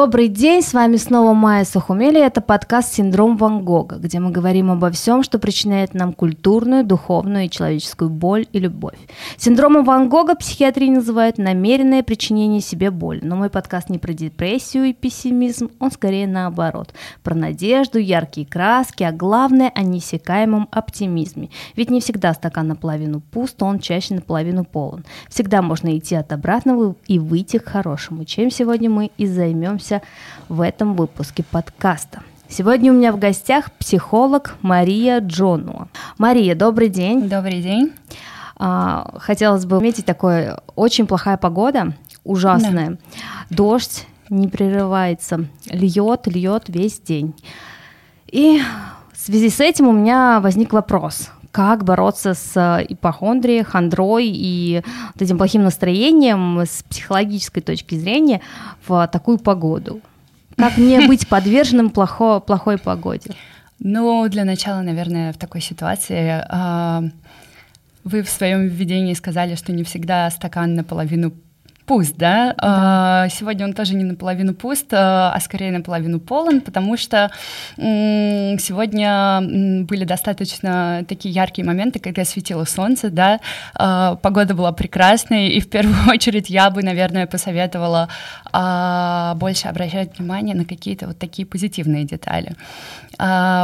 Добрый день, с вами снова Майя Сухумели, это подкаст «Синдром Ван Гога», где мы говорим обо всем, что причиняет нам культурную, духовную и человеческую боль и любовь. Синдромом Ван Гога психиатрия называют намеренное причинение себе боли, но мой подкаст не про депрессию и пессимизм, он скорее наоборот, про надежду, яркие краски, а главное о неиссякаемом оптимизме. Ведь не всегда стакан наполовину пуст, он чаще наполовину полон. Всегда можно идти от обратного и выйти к хорошему, чем сегодня мы и займемся разберемся в этом выпуске подкаста. Сегодня у меня в гостях психолог Мария Джонуа. Мария, добрый день. Добрый день. А, хотелось бы отметить такое, очень плохая погода, ужасная. Да. Дождь не прерывается, льет, льет весь день. И в связи с этим у меня возник вопрос как бороться с э, ипохондрией, хандрой и вот этим плохим настроением с психологической точки зрения в такую погоду? Как не быть подверженным плохо, плохой погоде? Ну, для начала, наверное, в такой ситуации э, вы в своем введении сказали, что не всегда стакан наполовину пуст, да? да. Сегодня он тоже не наполовину пуст, а, а скорее наполовину полон, потому что сегодня были достаточно такие яркие моменты, когда светило солнце, да, а, погода была прекрасной, и в первую очередь я бы, наверное, посоветовала а, больше обращать внимание на какие-то вот такие позитивные детали,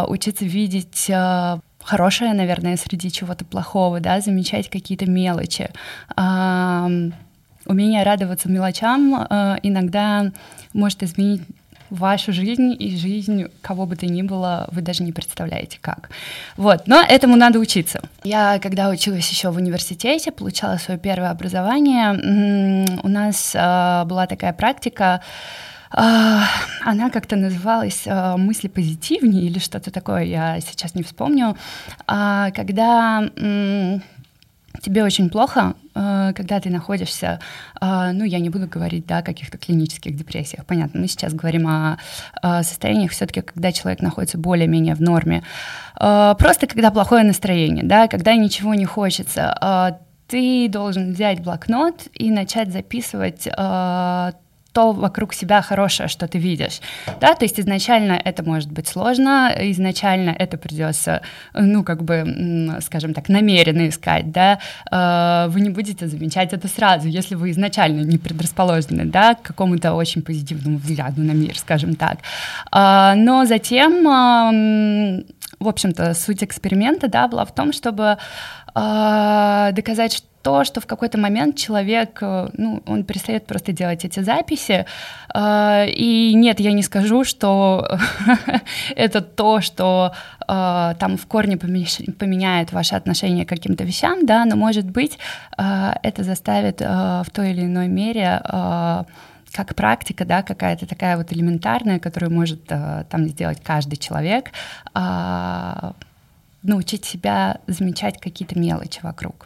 учиться видеть хорошее, наверное, среди чего-то плохого, да, замечать какие-то мелочи, умение радоваться мелочам э, иногда может изменить вашу жизнь и жизнь кого бы то ни было, вы даже не представляете как. Вот, но этому надо учиться. Я, когда училась еще в университете, получала свое первое образование, у нас э, была такая практика, э, она как-то называлась э, «Мысли позитивнее» или что-то такое, я сейчас не вспомню, а, когда тебе очень плохо, э, когда ты находишься, э, ну, я не буду говорить, да, о каких-то клинических депрессиях, понятно, мы сейчас говорим о состояниях все-таки, когда человек находится более-менее в норме, э, просто когда плохое настроение, да, когда ничего не хочется, ты должен взять блокнот и начать записывать то вокруг себя хорошее, что ты видишь. Да, то есть изначально это может быть сложно, изначально это придется, ну, как бы, скажем так, намеренно искать, да, э, вы не будете замечать это сразу, если вы изначально не предрасположены, да, к какому-то очень позитивному взгляду на мир, скажем так. А, но затем в общем-то, суть эксперимента, да, была в том, чтобы доказать, что то, что в какой-то момент человек, э, ну, он перестает просто делать эти записи. Э, и нет, я не скажу, что это то, что э, там в корне поменяет ваше отношение к каким-то вещам, да, но, может быть, это заставит в той или иной мере как практика, да, какая-то такая вот элементарная, которую может там сделать каждый человек, научить себя замечать какие-то мелочи вокруг.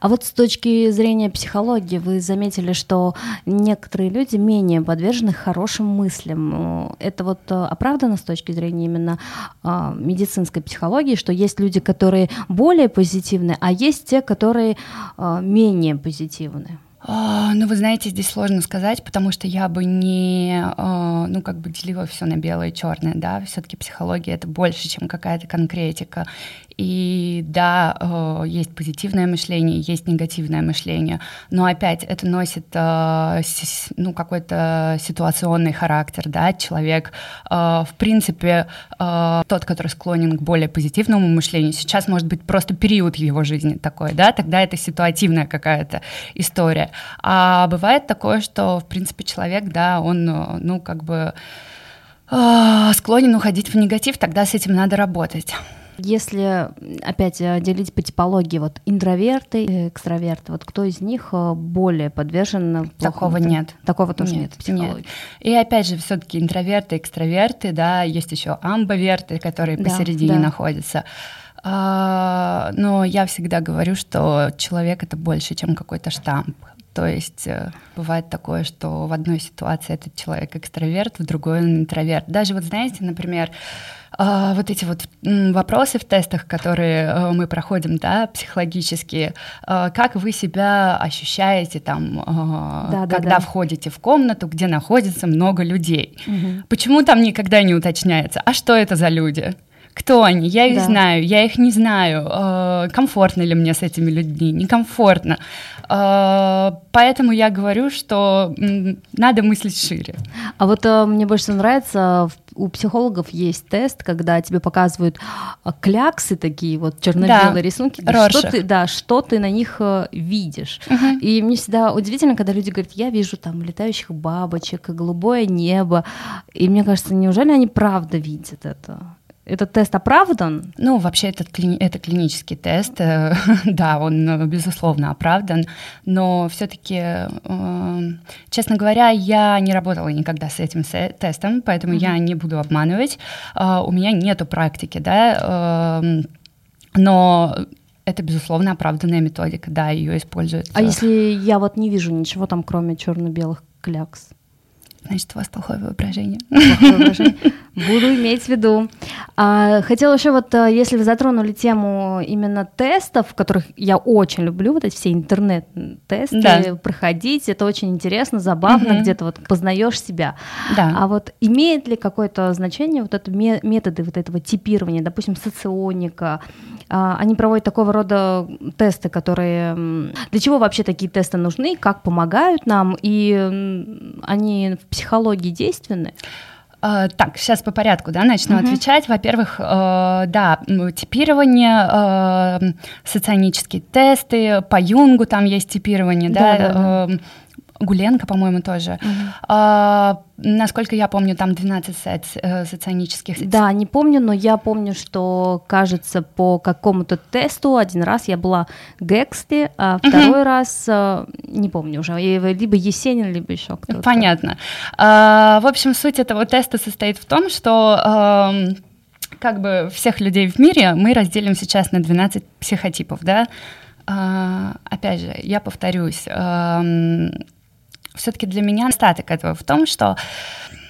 А вот с точки зрения психологии вы заметили, что некоторые люди менее подвержены хорошим мыслям. Это вот э, оправдано с точки зрения именно а, медицинской психологии, что есть люди, которые более позитивны, а есть те, которые а, менее позитивны. А, ну, вы знаете, здесь сложно сказать, потому что я бы не, а, ну, как бы делила все на белое и черное, да, все-таки психология это больше, чем какая-то конкретика. И да, э, есть позитивное мышление, есть негативное мышление, но опять это носит ну, какой-то ситуационный характер, да, человек, в принципе, тот, который склонен к более позитивному мышлению, сейчас может быть просто период его жизни такой, да, тогда это ситуативная какая-то история. А бывает такое, что, в принципе, человек, да, он, ну, как бы склонен уходить в негатив, тогда с этим надо работать. Если опять э, делить по типологии, вот интроверты, экстраверты, вот кто из них э, более подвержен Такого нет. Такого тоже нет, нет нет. И опять же, все-таки интроверты, экстраверты, да, есть еще амбоверты, которые да, посередине да. находятся. А, но я всегда говорю, что человек это больше, чем какой-то штамп. То есть э, бывает такое, что в одной ситуации этот человек экстраверт, в другой он интроверт. Даже вот знаете, например, а, вот эти вот вопросы в тестах, которые э, мы проходим, да, психологические, а, как вы себя ощущаете там, а, да, когда да, да. входите в комнату, где находится много людей? Угу. Почему там никогда не уточняется, а что это за люди? кто они, я их да. знаю, я их не знаю, комфортно ли мне с этими людьми, некомфортно. Э, поэтому я говорю, что надо мыслить шире. А вот э, мне больше нравится, у психологов есть тест, когда тебе показывают э, кляксы такие, вот черно-белые да. рисунки, что ты, да, что ты на них э, видишь. Угу. И мне всегда удивительно, когда люди говорят, я вижу там летающих бабочек, голубое небо, и мне кажется, неужели они правда видят это? Этот тест оправдан? Ну, вообще, этот, это клинический тест, э, да, он, э, безусловно, оправдан, но все-таки, э, честно говоря, я не работала никогда с этим тестом, поэтому mm-hmm. я не буду обманывать. У меня нету практики, да, но это, безусловно, оправданная методика, да, ее используют. А если я вот не вижу ничего там, кроме черно-белых клякс? Значит, у вас плохое воображение. Плохое воображение. Буду иметь в виду. А, хотела еще вот, э, если вы затронули тему именно тестов, которых я очень люблю, вот эти все интернет-тесты да. проходить, это очень интересно, забавно, угу. где-то вот познаешь себя. Да. А вот имеет ли какое-то значение вот это методы вот этого типирования, допустим, соционика, а, они проводят такого рода тесты, которые... Для чего вообще такие тесты нужны, как помогают нам, и они в психологии действенны? Uh, так, сейчас по порядку, да, начну uh-huh. отвечать. Во-первых, uh, да, типирование, uh, соционические тесты, по Юнгу там есть типирование, да, да, да, да. Гуленко, по-моему, тоже. Угу. А, насколько я помню, там 12 сет, э, соционических. Да, не помню, но я помню, что, кажется, по какому-то тесту один раз я была Гексли, а второй угу. раз, э, не помню уже, либо Есенин, либо еще кто-то. Понятно. А, в общем, суть этого теста состоит в том, что... Э, как бы всех людей в мире мы разделим сейчас на 12 психотипов, да. А, опять же, я повторюсь, все-таки для меня остаток этого в том, что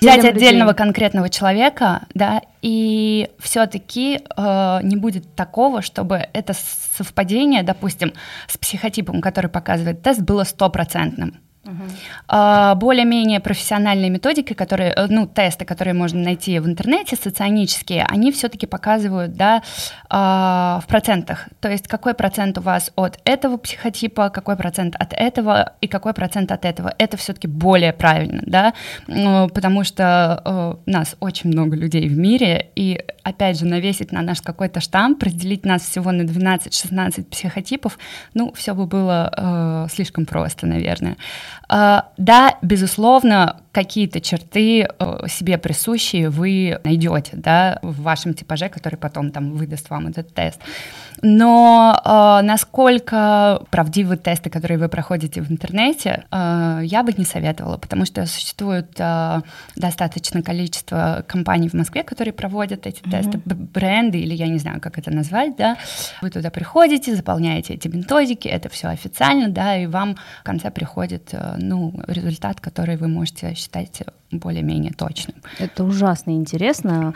взять отдельного конкретного человека, да, и все-таки э, не будет такого, чтобы это совпадение, допустим, с психотипом, который показывает тест, было стопроцентным. Uh-huh. Более-менее профессиональные методики, которые, э, ну, тесты, которые можно найти в интернете, соционические, они все-таки показывают, да, а, в процентах. То есть какой процент у вас от этого психотипа, какой процент от этого и какой процент от этого. Это все-таки более правильно, да, потому что э, нас очень много людей в мире, и опять же навесить на наш какой-то штамп, разделить нас всего на 12-16 психотипов, ну, все бы было э, слишком просто, наверное. А, да, безусловно, какие-то черты э, себе присущие вы найдете, да, в вашем типаже, который потом там выдаст вам этот тест. Но э, насколько правдивы тесты, которые вы проходите в интернете, э, я бы не советовала, потому что существует э, достаточное количество компаний в Москве, которые проводят эти mm-hmm. тесты, бренды или я не знаю, как это назвать, да. Вы туда приходите, заполняете эти методики, это все официально, да, и вам в конце приходит, э, ну, результат, который вы можете считать более-менее точным. Это ужасно интересно.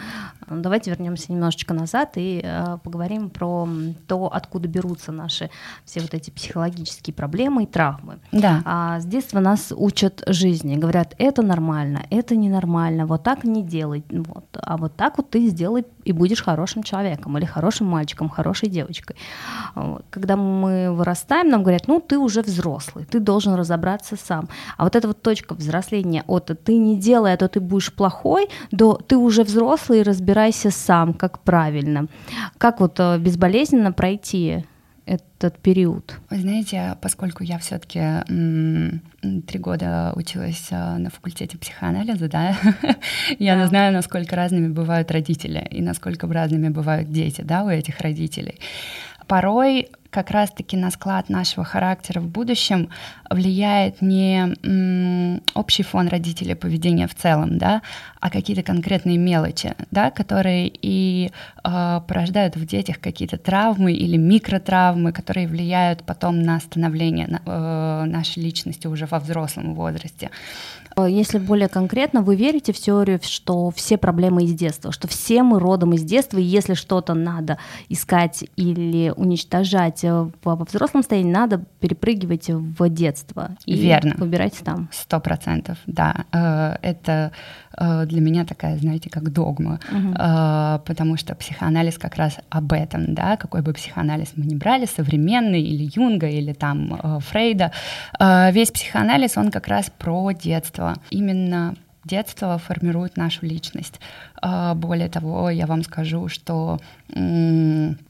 Давайте вернемся немножечко назад и э, поговорим про то, откуда берутся наши все вот эти психологические проблемы и травмы. Да. А с детства нас учат жизни, говорят, это нормально, это ненормально, вот так не делай, вот, а вот так вот ты сделай и будешь хорошим человеком или хорошим мальчиком, хорошей девочкой. Когда мы вырастаем, нам говорят, ну ты уже взрослый, ты должен разобраться сам. А вот эта вот точка взросления от ты не делай, а то ты будешь плохой, до ты уже взрослый, разбирайся сам, как правильно. Как вот э, безболезненно пройти этот период? Вы знаете, поскольку я все-таки три года училась э, на факультете психоанализа, да, я да. знаю, насколько разными бывают родители и насколько разными бывают дети, да, у этих родителей. Порой как раз-таки на склад нашего характера в будущем влияет не общий фон родителей поведения в целом, да, а какие-то конкретные мелочи, да, которые и э, порождают в детях какие-то травмы или микротравмы, которые влияют потом на становление на, э, нашей личности уже во взрослом возрасте. Если более конкретно, вы верите в теорию, что все проблемы из детства, что все мы родом из детства, и если что-то надо искать или уничтожать во взрослом состоянии, надо перепрыгивать в детство и Верно. выбирать там. Сто процентов, да. Э, это э, для меня такая, знаете, как догма, угу. потому что психоанализ как раз об этом, да, какой бы психоанализ мы ни брали, современный или Юнга, или там Фрейда, весь психоанализ, он как раз про детство. Именно детство формирует нашу личность. А, более того, я вам скажу, что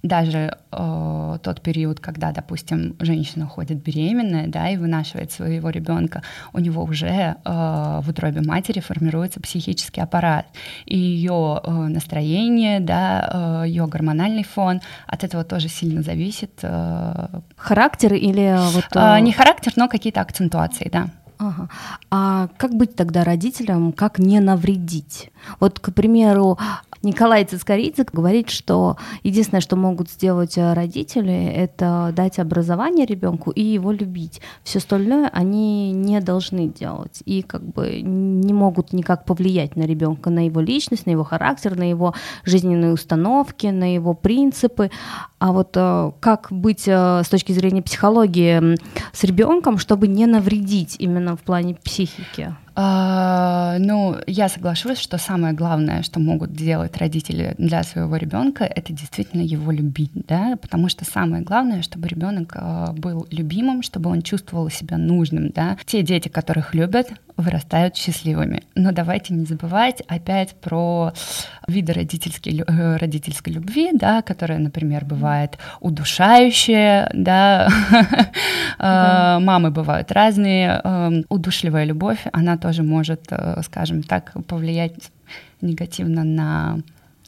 даже э, тот период, когда, допустим, женщина ходит беременная, да, и вынашивает своего ребенка, у него уже э, в утробе матери формируется психический аппарат, и ее настроение, да, ее гормональный фон от этого тоже сильно зависит. Характер или вот? Не характер, но какие-то акцентуации, да. Ага. А как быть тогда родителям, как не навредить? Вот, к примеру, Николай Цискоридзе говорит, что единственное, что могут сделать э, родители, это дать образование ребенку и его любить. Все остальное они не должны делать и как бы не могут никак повлиять на ребенка, на его личность, на его характер, на его жизненные установки, на его принципы. А вот э, как быть э, с точки зрения психологии с ребенком, чтобы не навредить именно в плане психики? А, ну, я соглашусь, что самое главное, что могут делать родители для своего ребенка, это действительно его любить, да, потому что самое главное, чтобы ребенок а, был любимым, чтобы он чувствовал себя нужным, да. Те дети, которых любят, вырастают счастливыми. Но давайте не забывать опять про виды родительской, э, родительской любви, да, которая, например, бывает удушающая, да, да. мамы бывают разные, эм, удушливая любовь, она тоже может, э, скажем так, повлиять негативно на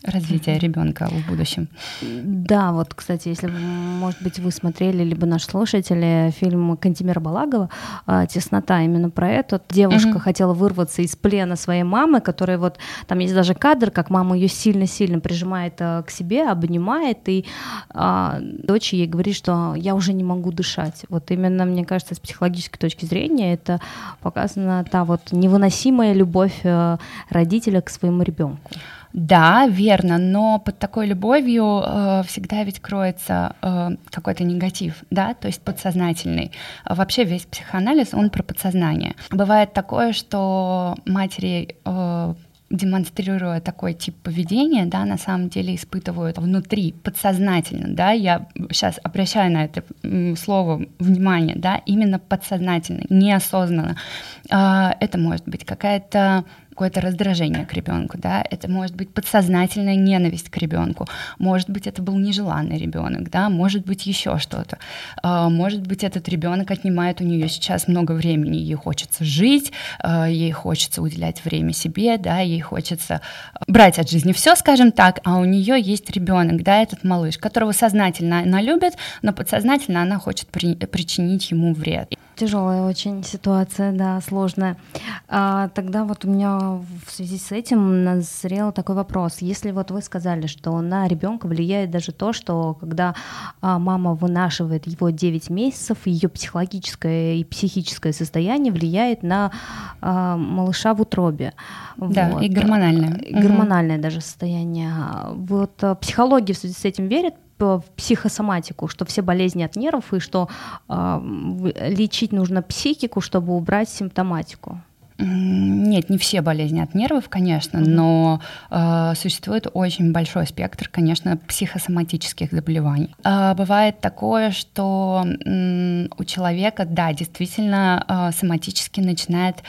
развития ребенка в будущем. Да, вот, кстати, если, может быть, вы смотрели, либо наши слушатели, фильм Кантимира Балагова а, «Теснота» именно про это. Девушка угу. хотела вырваться из плена своей мамы, которая вот, там есть даже кадр, как мама ее сильно-сильно прижимает а, к себе, обнимает, и а, дочь ей говорит, что я уже не могу дышать. Вот именно, мне кажется, с психологической точки зрения это показана та вот невыносимая любовь а, родителя к своему ребенку. Да, верно, но под такой любовью э, всегда ведь кроется э, какой-то негатив, да, то есть подсознательный. Вообще весь психоанализ, он про подсознание. Бывает такое, что матери э, демонстрируя такой тип поведения, да, на самом деле испытывают внутри, подсознательно, да, я сейчас обращаю на это слово внимание, да, именно подсознательно, неосознанно. Э, это может быть какая-то какое-то раздражение к ребенку, да, это может быть подсознательная ненависть к ребенку, может быть, это был нежеланный ребенок, да, может быть, еще что-то, а, может быть, этот ребенок отнимает у нее сейчас много времени, ей хочется жить, а, ей хочется уделять время себе, да, ей хочется брать от жизни все, скажем так, а у нее есть ребенок, да, этот малыш, которого сознательно она любит, но подсознательно она хочет при, причинить ему вред. Тяжелая очень ситуация, да, сложная. А, тогда вот у меня в связи с этим назрел такой вопрос. Если вот вы сказали, что на ребенка влияет даже то, что когда а, мама вынашивает его 9 месяцев, ее психологическое и психическое состояние влияет на а, малыша в утробе. Да, вот. и гормональное. Гормональное угу. даже состояние. Вот психология в связи с этим верит в психосоматику, что все болезни от нервов и что э, лечить нужно психику, чтобы убрать симптоматику. Нет, не все болезни от нервов, конечно, mm-hmm. но э, существует очень большой спектр, конечно, психосоматических заболеваний. Э, бывает такое, что э, у человека, да, действительно э, соматически начинает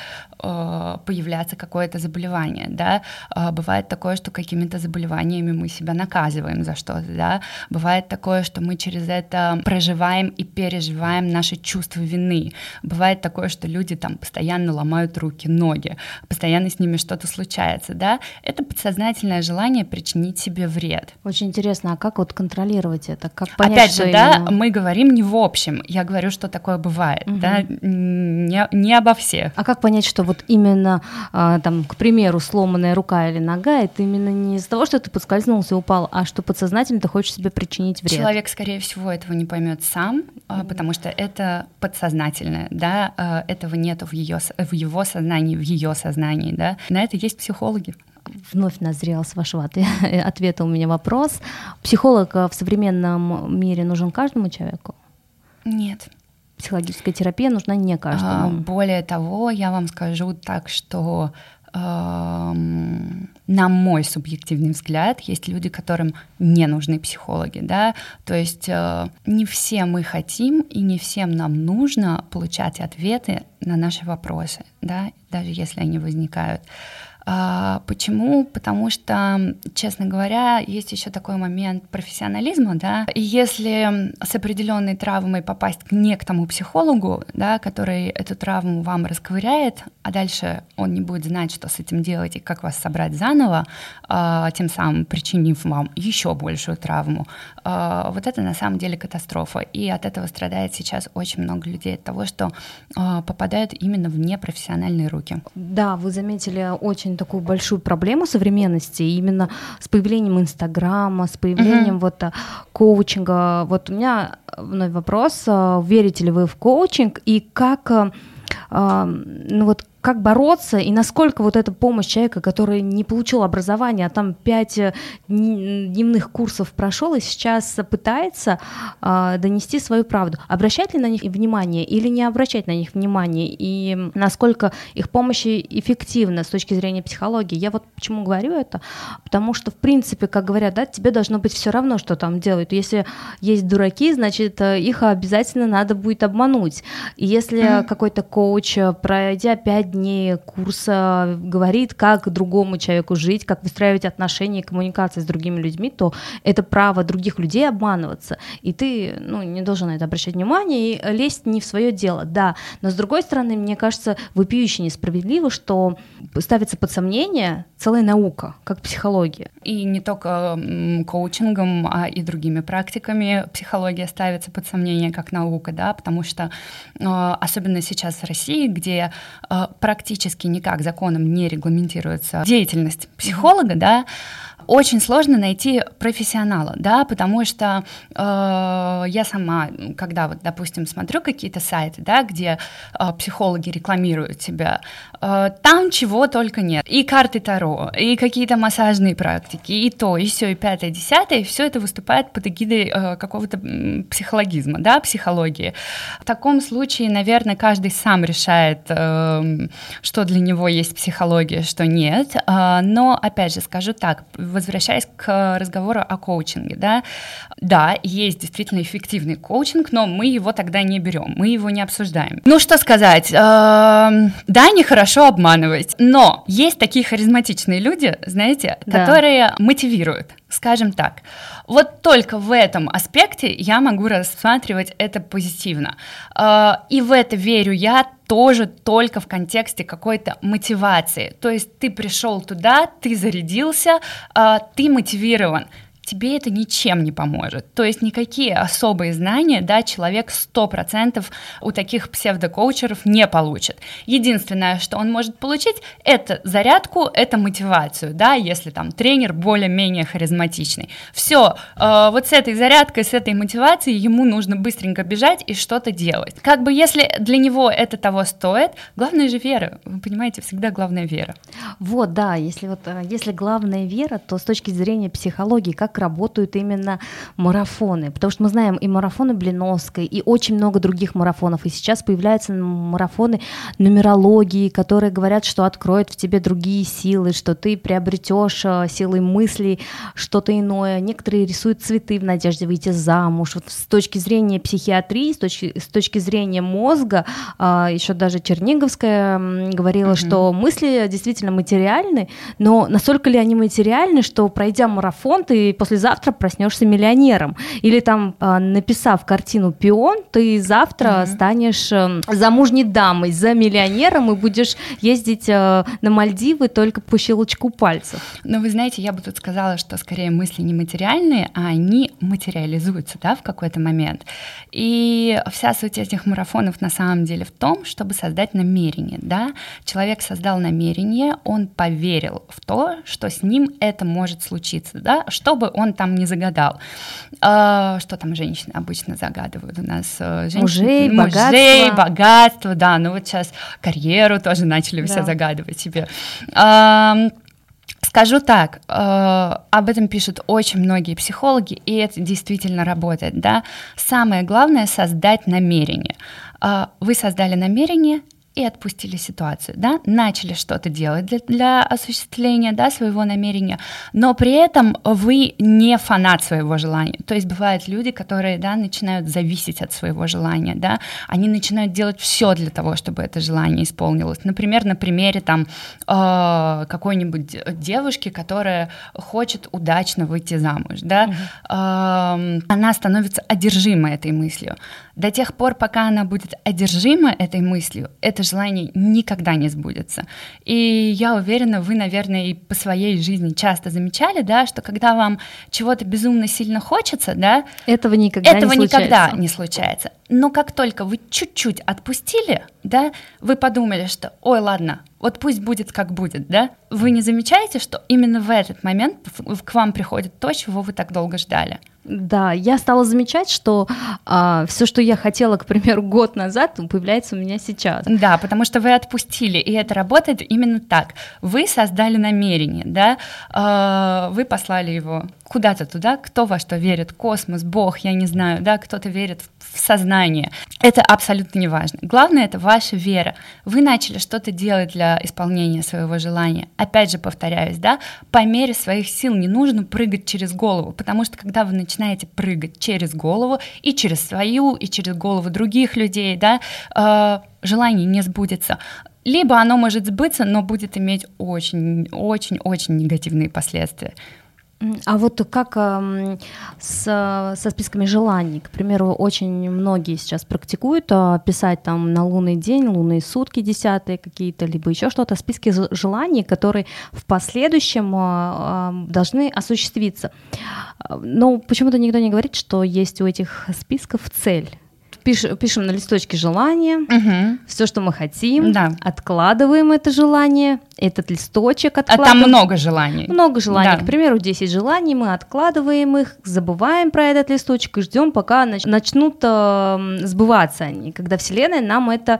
э, появляться какое-то заболевание, да. Э, бывает такое, что какими-то заболеваниями мы себя наказываем за что-то, да. Бывает такое, что мы через это проживаем и переживаем наши чувства вины. Бывает такое, что люди там постоянно ломают руки руки, ноги, постоянно с ними что-то случается, да, это подсознательное желание причинить себе вред. Очень интересно, а как вот контролировать это? Как понять, Опять же, да, именно... мы говорим не в общем, я говорю, что такое бывает, угу. да, не, не обо всех. А как понять, что вот именно, а, там, к примеру, сломанная рука или нога, это именно не из-за того, что ты подскользнулся и упал, а что подсознательно ты хочешь себе причинить вред? Человек, скорее всего, этого не поймет сам, mm потому что это подсознательное, да, а, этого нет в, ее, в его сознании, в ее сознании, да. На это есть психологи вновь назрел с вашего ответа у меня вопрос. Психолог в современном мире нужен каждому человеку? Нет. Психологическая терапия нужна не каждому. А, более того, я вам скажу так, что на мой субъективный взгляд, есть люди, которым не нужны психологи, да, то есть э, не все мы хотим и не всем нам нужно получать ответы на наши вопросы, да, даже если они возникают. А, почему? Потому что, честно говоря, есть еще такой момент профессионализма, да, и если с определенной травмой попасть не к тому психологу, да, который эту травму вам расковыряет, а дальше он не будет знать, что с этим делать и как вас собрать заново, а, тем самым причинив вам еще большую травму, а, вот это на самом деле катастрофа. И от этого страдает сейчас очень много людей, от того, что попадают именно в непрофессиональные руки. Да, вы заметили очень такую большую проблему современности именно с появлением Инстаграма, с появлением mm-hmm. вот а, коучинга. Вот у меня вновь вопрос: а, верите ли вы в коучинг и как, а, ну вот как бороться и насколько вот эта помощь человека, который не получил образование, а там пять э, дневных курсов прошел и сейчас пытается э, донести свою правду. Обращать ли на них внимание или не обращать на них внимание? И насколько их помощь эффективна с точки зрения психологии? Я вот почему говорю это? Потому что, в принципе, как говорят, да, тебе должно быть все равно, что там делают. Если есть дураки, значит, э, их обязательно надо будет обмануть. И если mm-hmm. какой-то коуч, э, пройдя пять дней курса говорит, как другому человеку жить, как выстраивать отношения и коммуникации с другими людьми, то это право других людей обманываться. И ты ну, не должен на это обращать внимание и лезть не в свое дело. Да, но с другой стороны, мне кажется, вопиюще несправедливо, что ставится под сомнение целая наука, как психология. И не только коучингом, а и другими практиками психология ставится под сомнение как наука, да, потому что а, особенно сейчас в России, где а, практически никак законом не регламентируется деятельность психолога, да, очень сложно найти профессионала, да, потому что э, я сама, когда вот, допустим, смотрю какие-то сайты, да, где э, психологи рекламируют себя, э, там чего только нет, и карты Таро, и какие-то массажные практики, и то, и все, и пятое, десятое, и все это выступает под эгидой э, какого-то психологизма, да, психологии. В таком случае, наверное, каждый сам решает, э, что для него есть психология, что нет, э, но опять же скажу так, возвращаясь к разговору о коучинге, да, да, есть действительно эффективный коучинг, но мы его тогда не берем, мы его не обсуждаем. Ну что сказать, эм, да, нехорошо обманывать, но есть такие харизматичные люди, знаете, которые мотивируют, скажем так. Вот только в этом аспекте я могу рассматривать это позитивно. Э, и в это верю я тоже только в контексте какой-то мотивации. То есть ты пришел туда, ты зарядился, э, ты мотивирован тебе это ничем не поможет. То есть никакие особые знания, да, человек 100% у таких псевдокоучеров не получит. Единственное, что он может получить, это зарядку, это мотивацию, да, если там тренер более-менее харизматичный. Все, э, вот с этой зарядкой, с этой мотивацией ему нужно быстренько бежать и что-то делать. Как бы если для него это того стоит, главное же вера. Вы понимаете, всегда главная вера. Вот, да, если вот э, если главная вера, то с точки зрения психологии, как работают именно марафоны. Потому что мы знаем и марафоны Блиновской, и очень много других марафонов. И сейчас появляются марафоны нумерологии, которые говорят, что откроют в тебе другие силы, что ты приобретешь э, силой мыслей что-то иное. Некоторые рисуют цветы в надежде выйти замуж. Вот с точки зрения психиатрии, с точки, с точки зрения мозга, а, еще даже Черниговская говорила, mm-hmm. что мысли действительно материальны, но настолько ли они материальны, что пройдя марафон, ты после послезавтра проснешься миллионером. Или там, э, написав картину «Пион», ты завтра mm-hmm. станешь э, замужней дамой за миллионером и будешь ездить э, на Мальдивы только по щелчку пальцев. Но вы знаете, я бы тут сказала, что скорее мысли не материальные, а они материализуются, да, в какой-то момент. И вся суть этих марафонов на самом деле в том, чтобы создать намерение, да. Человек создал намерение, он поверил в то, что с ним это может случиться, да, что бы он там не загадал. А, что там женщины обычно загадывают у нас? Э, женщины, мужей, мужей, богатство. богатство, да, ну вот сейчас карьеру тоже начали да. все загадывать себе. А, Скажу так, э, об этом пишут очень многие психологи, и это действительно работает, да. Самое главное создать намерение. Э, вы создали намерение, и отпустили ситуацию, да, начали что-то делать для, для осуществления, да, своего намерения, но при этом вы не фанат своего желания. То есть бывают люди, которые, да, начинают зависеть от своего желания, да, они начинают делать все для того, чтобы это желание исполнилось. Например, на примере там э, какой-нибудь девушки, которая хочет удачно выйти замуж, да, э, она становится одержимой этой мыслью. До тех пор, пока она будет одержима этой мыслью, это желание никогда не сбудется. И я уверена, вы, наверное, и по своей жизни часто замечали, да, что когда вам чего-то безумно сильно хочется, да, этого никогда этого не никогда не случается. Но как только вы чуть-чуть отпустили, да, вы подумали, что, ой, ладно, вот пусть будет как будет, да, вы не замечаете, что именно в этот момент к вам приходит то, чего вы так долго ждали? Да, я стала замечать, что а, все, что я хотела, к примеру, год назад, появляется у меня сейчас. Да, потому что вы отпустили, и это работает именно так. Вы создали намерение, да, а, вы послали его куда-то туда, кто во что верит, космос, Бог, я не знаю, да, кто-то верит в сознание. Это абсолютно не важно. Главное это ваша вера. Вы начали что-то делать для исполнения своего желания. Опять же повторяюсь, да, по мере своих сил не нужно прыгать через голову, потому что когда вы начинаете прыгать через голову и через свою, и через голову других людей, да, э, желание не сбудется либо оно может сбыться, но будет иметь очень-очень-очень негативные последствия. А вот как э, с, со списками желаний, к примеру, очень многие сейчас практикуют э, писать там на лунный день, лунные сутки десятые какие-то, либо еще что-то, списки желаний, которые в последующем э, должны осуществиться. Но почему-то никто не говорит, что есть у этих списков цель пиш, пишем на листочке желание, угу. все, что мы хотим, да. откладываем это желание, этот листочек откладываем. А там много желаний. Много желаний. Да. К примеру, 10 желаний, мы откладываем их, забываем про этот листочек и ждем, пока начнут э, сбываться они, когда Вселенная нам это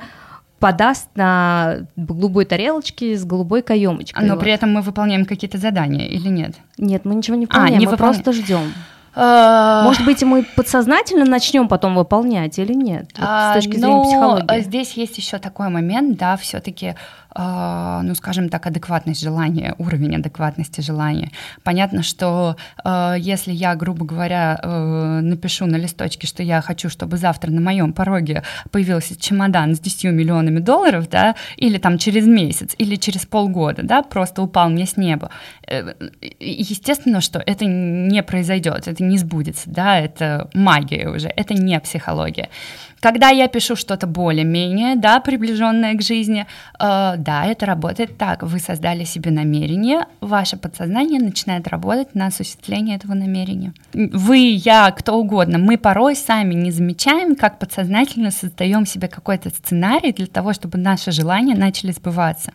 подаст на голубой тарелочке с голубой каемочкой. Но вот. при этом мы выполняем какие-то задания или нет? Нет, мы ничего не выполняем, а, не мы выполня... просто ждем. А, Может быть, мы подсознательно начнем потом выполнять или нет? Вот, с точки зрения ну, психологии. Здесь есть еще такой момент, да, все-таки а, ну, скажем так, адекватность желания, уровень адекватности желания. Понятно, что а, если я, грубо говоря, э, напишу на листочке, что я хочу, чтобы завтра на моем пороге появился чемодан с 10 миллионами долларов, да, или там через месяц, или через полгода, да, просто упал мне с неба, э, естественно, что это не произойдет, это не сбудется, да, это магия уже, это не психология. Когда я пишу что-то более-менее, да, приближенное к жизни, э, да, это работает так. Вы создали себе намерение, ваше подсознание начинает работать на осуществление этого намерения. Вы, я, кто угодно, мы порой сами не замечаем, как подсознательно создаем себе какой-то сценарий для того, чтобы наши желания начали сбываться.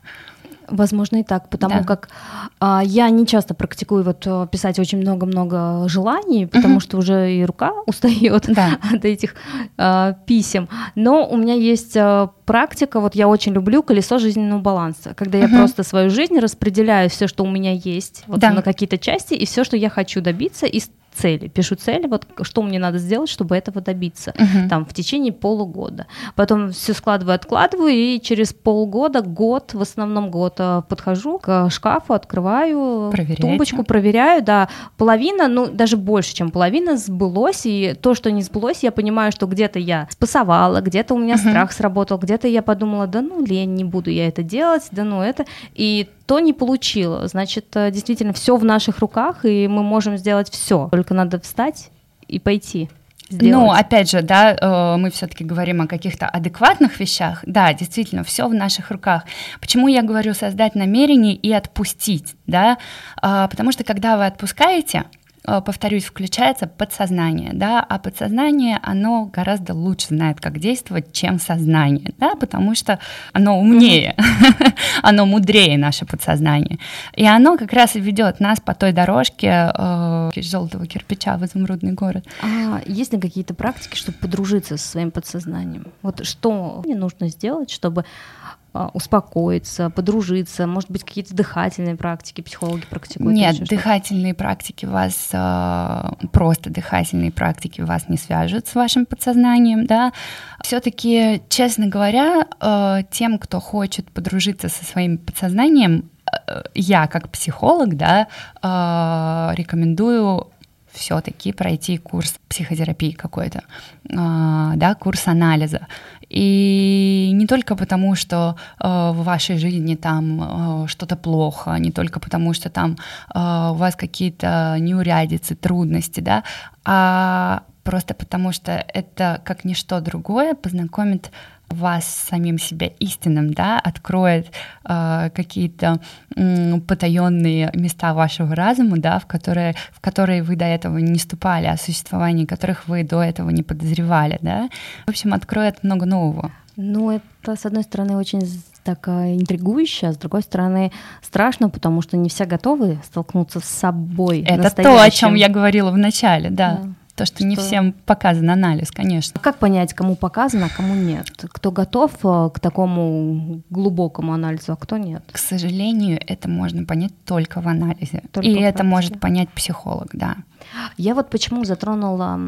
Возможно и так, потому да. как а, я не часто практикую вот э, писать очень много-много желаний, потому угу. что уже и рука устает да. от этих а, писем. Но у меня есть а, практика, вот я очень люблю колесо жизненного баланса, когда я угу. просто свою жизнь распределяю все, что у меня есть, вот да. на какие-то части, и все, что я хочу добиться, и цели, пишу цели, вот что мне надо сделать, чтобы этого добиться, uh-huh. там в течение полугода. Потом все складываю, откладываю, и через полгода, год, в основном год, э, подхожу к шкафу, открываю Проверяете? тумбочку, проверяю, да, половина, ну даже больше, чем половина сбылось, и то, что не сбылось, я понимаю, что где-то я спасовала, где-то у меня uh-huh. страх сработал, где-то я подумала, да ну лень, не буду я это делать, да ну это, и что не получила. Значит, э, действительно, все в наших руках, и мы можем сделать все. Только надо встать и пойти. Сделать. Ну, опять же, да, э, мы все-таки говорим о каких-то адекватных вещах. Да, действительно, все в наших руках. Почему я говорю создать намерение и отпустить, да? А, потому что когда вы отпускаете, повторюсь, включается подсознание, да, а подсознание, оно гораздо лучше знает, как действовать, чем сознание, да, потому что оно умнее, оно мудрее наше подсознание. И оно как раз и ведет нас по той дорожке э, желтого кирпича в изумрудный город. А есть ли какие-то практики, чтобы подружиться со своим подсознанием? Вот что мне нужно сделать, чтобы успокоиться, подружиться, может быть, какие-то дыхательные практики психологи практикуют? Нет, дыхательные практики вас, а, просто дыхательные практики вас не свяжут с вашим подсознанием, да. Все-таки, честно говоря, а, тем, кто хочет подружиться со своим подсознанием, я как психолог, да, рекомендую все-таки пройти курс психотерапии какой-то, да, курс анализа. И не только потому, что э, в вашей жизни там э, что-то плохо, не только потому, что там у вас какие-то неурядицы, трудности, да, а просто потому, что это как ничто другое познакомит вас самим себя истинным, да, откроет э, какие-то э, потаенные места вашего разума, да, в которые, в которые вы до этого не ступали, о существовании которых вы до этого не подозревали, да. В общем, откроет много нового. Ну, это, с одной стороны, очень так интригующе, а с другой стороны страшно, потому что не все готовы столкнуться с собой. Это то, о чем я говорила в начале, да. да. То, что, что не всем показан анализ, конечно. Как понять, кому показано, а кому нет? Кто готов э, к такому глубокому анализу, а кто нет? К сожалению, это можно понять только в анализе. Только И в это может понять психолог, да. Я вот почему затронула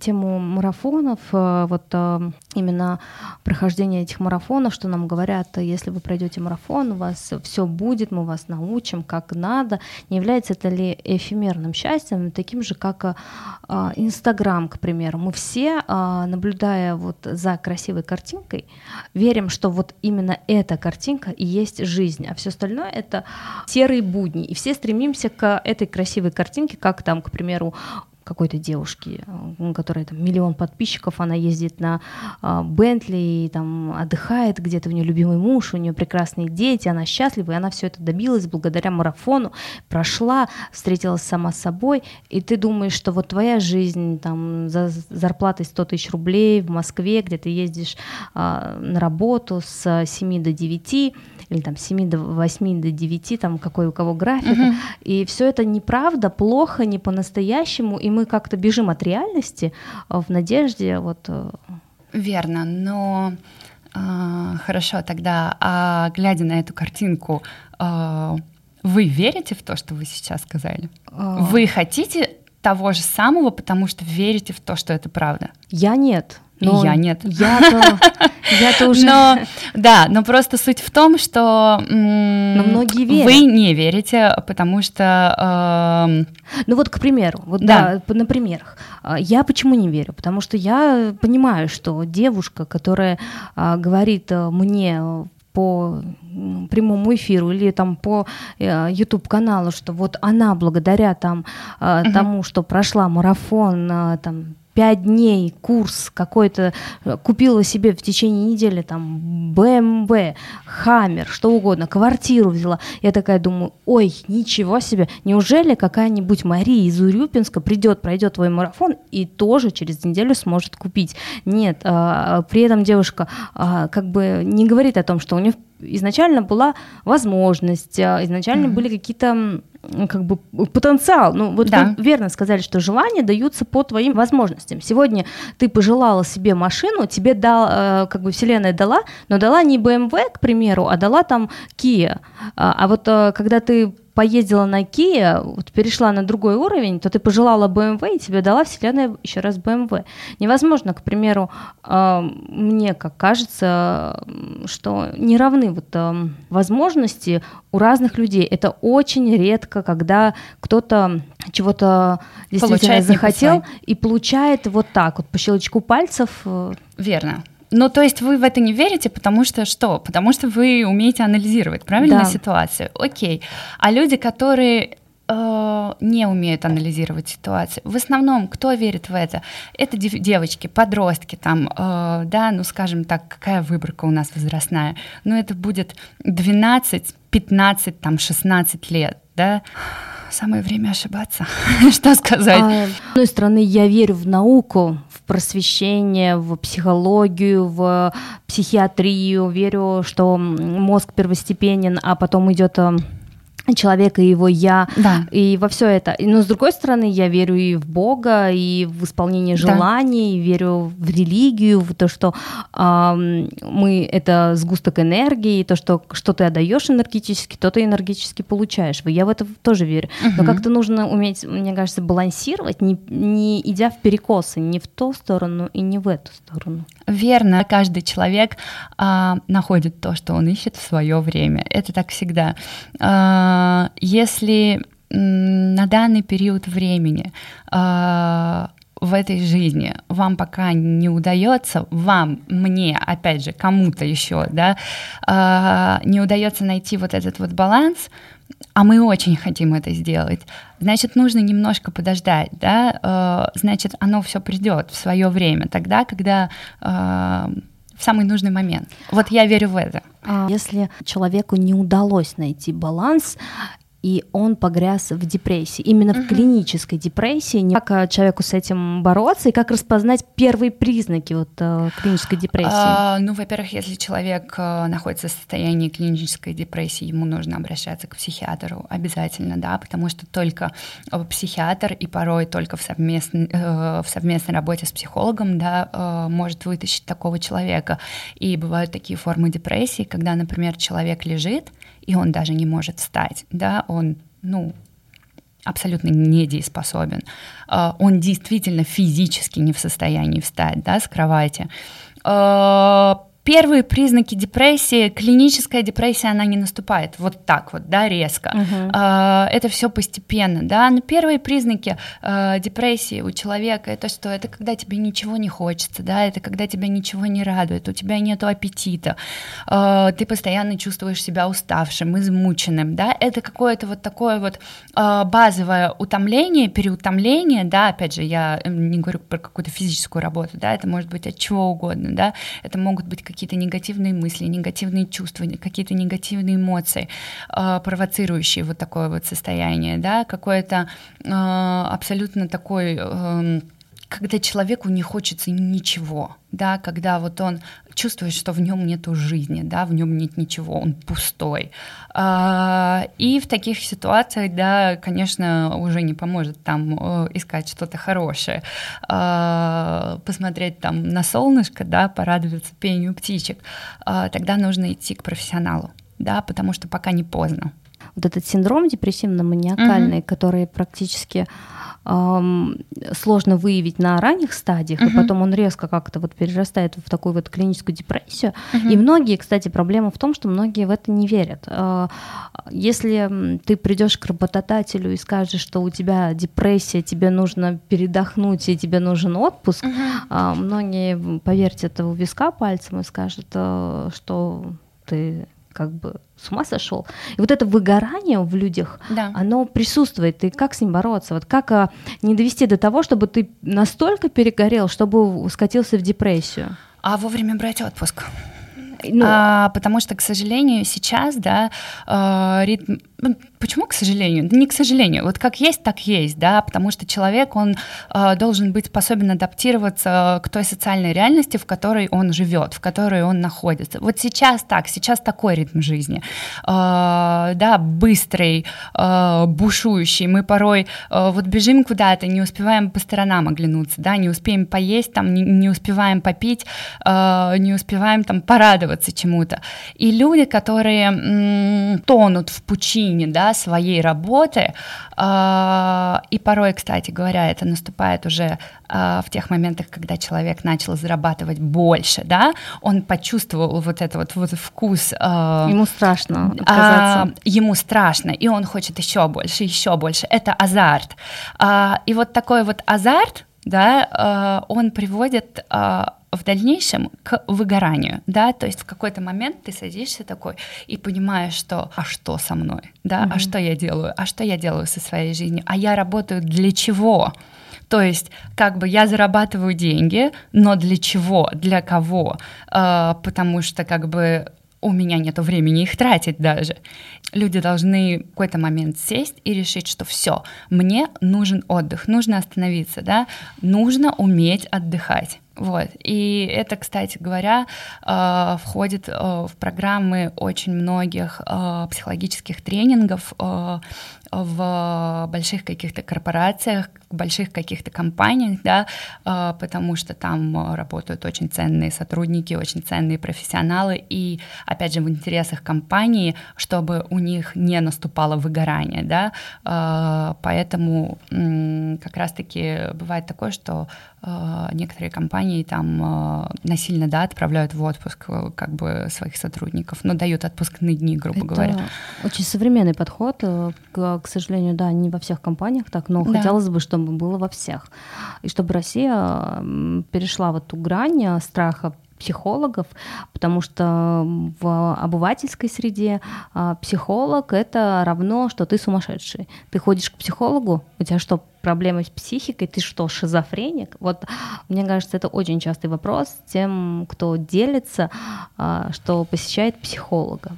тему марафонов, э, вот э, именно прохождение этих марафонов, что нам говорят, если вы пройдете марафон, у вас все будет, мы вас научим, как надо. Не является это ли эфемерным счастьем, таким же, как э, Инстаграм, к примеру. Мы все, наблюдая вот за красивой картинкой, верим, что вот именно эта картинка и есть жизнь, а все остальное это серые будни. И все стремимся к этой красивой картинке, как там к примеру, какой-то девушки, у которой там миллион подписчиков, она ездит на э, Бентли, там отдыхает где-то, у нее любимый муж, у нее прекрасные дети, она счастлива, и она все это добилась благодаря марафону, прошла, встретилась сама с собой, и ты думаешь, что вот твоя жизнь там за зарплатой 100 тысяч рублей в Москве, где ты ездишь э, на работу с 7 до 9, или там 7 до 8 до 9, там какой у кого график, угу. и все это неправда, плохо, не по-настоящему, и мы как-то бежим от реальности э, в надежде вот... Э, Верно, но э, хорошо тогда, а глядя на эту картинку, э, вы верите в то, что вы сейчас сказали? А... Вы хотите того же самого, потому что верите в то, что это правда? Я нет. Но и я нет. Я-то, я-то уже... Но, да, но просто суть в том, что но многие верят. вы не верите, потому что... Э... Ну вот, к примеру, вот да. да, на примерах. А, я почему не верю? Потому что я понимаю, что девушка, которая а, говорит э, мне по прямому эфиру или там по э, YouTube каналу, что вот она благодаря там uh-huh. тому, что прошла марафон там пять дней курс какой-то, э, купила себе в течение недели там BMW, Хаммер, что угодно, квартиру взяла. Я такая думаю, ой, ничего себе, неужели какая-нибудь Мария из Урюпинска придет, пройдет твой марафон и тоже через неделю сможет купить? Нет, а, при этом девушка а, как бы не говорит о том, что у нее изначально была возможность, а, изначально mm-hmm. были какие-то как бы потенциал. Ну, вот да. вы верно сказали, что желания даются по твоим возможностям. Сегодня ты пожелала себе машину, тебе дал, э, как бы вселенная дала, но дала не BMW, к примеру, а дала там Kia. А, а вот э, когда ты поездила на Kia, вот перешла на другой уровень, то ты пожелала BMW, и тебе дала вселенная еще раз BMW. Невозможно, к примеру, э, мне как кажется, что не равны вот э, возможности у разных людей. Это очень редко, когда кто-то чего-то действительно получает захотел и получает вот так вот по щелчку пальцев. Э. Верно. Ну, то есть вы в это не верите, потому что что? Потому что вы умеете анализировать, правильно, да. ситуацию? Окей. А люди, которые э, не умеют анализировать ситуацию. В основном, кто верит в это? Это девочки, подростки, там, э, да, ну, скажем так, какая выборка у нас возрастная? Ну, это будет 12, 15, там, 16 лет, да? Самое время ошибаться. Что сказать? А, с одной стороны, я верю в науку, в просвещение, в психологию, в психиатрию, верю, что мозг первостепенен, а потом идет человека и его я, да. и во все это. Но с другой стороны, я верю и в Бога, и в исполнение желаний, да. верю в религию, в то, что э, мы это сгусток энергии, то, что что ты отдаешь энергетически, то ты энергетически получаешь. Я в это тоже верю. Угу. Но как-то нужно уметь, мне кажется, балансировать, не, не идя в перекосы, не в ту сторону и не в эту сторону. Верно, каждый человек э, находит то, что он ищет в свое время. Это так всегда. Э, если на данный период времени э, в этой жизни вам пока не удается, вам, мне, опять же, кому-то еще, да, э, не удается найти вот этот вот баланс, а мы очень хотим это сделать, значит, нужно немножко подождать, да, э, значит, оно все придет в свое время, тогда, когда э, в самый нужный момент. Вот я верю в это. А если человеку не удалось найти баланс, и он погряз в депрессии, именно uh-huh. в клинической депрессии. Как э, человеку с этим бороться и как распознать первые признаки вот э, клинической депрессии? А, ну, во-первых, если человек э, находится в состоянии клинической депрессии, ему нужно обращаться к психиатру обязательно, да, потому что только психиатр и порой только в совместной, в совместной работе с психологом, да, может вытащить такого человека. И бывают такие формы депрессии, когда, например, человек лежит и он даже не может встать, да, он, ну, абсолютно недееспособен, а, он действительно физически не в состоянии встать, да, с кровати, а, первые признаки депрессии, клиническая депрессия, она не наступает вот так вот, да, резко. Uh-huh. Это все постепенно, да. Но первые признаки э, депрессии у человека это что? Это когда тебе ничего не хочется, да, это когда тебя ничего не радует, у тебя нет аппетита, э, ты постоянно чувствуешь себя уставшим, измученным, да. Это какое-то вот такое вот базовое утомление, переутомление, да. Опять же, я не говорю про какую-то физическую работу, да. Это может быть от чего угодно, да. Это могут быть какие-то негативные мысли, негативные чувства, какие-то негативные эмоции, э, провоцирующие вот такое вот состояние, да, какое-то э, абсолютно такой... Когда человеку не хочется ничего, да, когда вот он чувствует, что в нем нету жизни, да, в нем нет ничего, он пустой. А, и в таких ситуациях, да, конечно, уже не поможет там э, искать что-то хорошее, а, посмотреть там на солнышко, да, порадоваться пению птичек. А, тогда нужно идти к профессионалу, да, потому что пока не поздно. Вот этот синдром депрессивно-маниакальный, mm-hmm. который практически сложно выявить на ранних стадиях, uh-huh. и потом он резко как-то вот перерастает в такую вот клиническую депрессию. Uh-huh. И многие, кстати, проблема в том, что многие в это не верят. А, если ты придешь к работодателю и скажешь, что у тебя депрессия, тебе нужно передохнуть и тебе нужен отпуск, uh-huh. многие поверьте это у виска пальцем и скажут, э, что ты как бы с ума сошел. И вот это выгорание в людях, да. оно присутствует. И как с ним бороться? Вот как а, не довести до того, чтобы ты настолько перегорел, чтобы скатился в депрессию? А вовремя брать отпуск. Ну, а, потому что, к сожалению, сейчас, да, э, ритм почему, к сожалению? не к сожалению. Вот как есть, так есть, да, потому что человек, он э, должен быть способен адаптироваться к той социальной реальности, в которой он живет, в которой он находится. Вот сейчас так, сейчас такой ритм жизни, э, да, быстрый, э, бушующий. Мы порой э, вот бежим куда-то, не успеваем по сторонам оглянуться, да, не успеем поесть, там, не, не успеваем попить, э, не успеваем там порадоваться чему-то. И люди, которые м- тонут в пучине середине да, своей работы. А, и порой, кстати говоря, это наступает уже а, в тех моментах, когда человек начал зарабатывать больше, да, он почувствовал вот этот вот, вот вкус. А, ему страшно отказаться. Ему страшно, и он хочет еще больше, еще больше. Это азарт. И вот такой вот азарт, да, он приводит в дальнейшем к выгоранию, да, то есть в какой-то момент ты садишься такой и понимаешь, что а что со мной, да, mm-hmm. а что я делаю, а что я делаю со своей жизнью, а я работаю для чего? То есть, как бы я зарабатываю деньги, но для чего, для кого? Э, потому что, как бы, у меня нет времени их тратить даже. Люди должны в какой-то момент сесть и решить, что все, мне нужен отдых, нужно остановиться, да, нужно уметь отдыхать. Вот. И это, кстати говоря, э, входит э, в программы очень многих э, психологических тренингов в больших каких-то корпорациях, больших каких-то компаниях, да, потому что там работают очень ценные сотрудники, очень ценные профессионалы, и, опять же, в интересах компании, чтобы у них не наступало выгорание, да, поэтому как раз-таки бывает такое, что некоторые компании там насильно, да, отправляют в отпуск как бы своих сотрудников, но дают отпускные дни, грубо Это говоря. Очень современный подход, к, к сожалению, да, не во всех компаниях так, но да. хотелось бы, чтобы было во всех. И чтобы Россия перешла в эту грань страха психологов, потому что в обывательской среде а, психолог это равно, что ты сумасшедший. Ты ходишь к психологу, у тебя что, проблемы с психикой, ты что, шизофреник? Вот мне кажется, это очень частый вопрос тем, кто делится, что посещает психолога.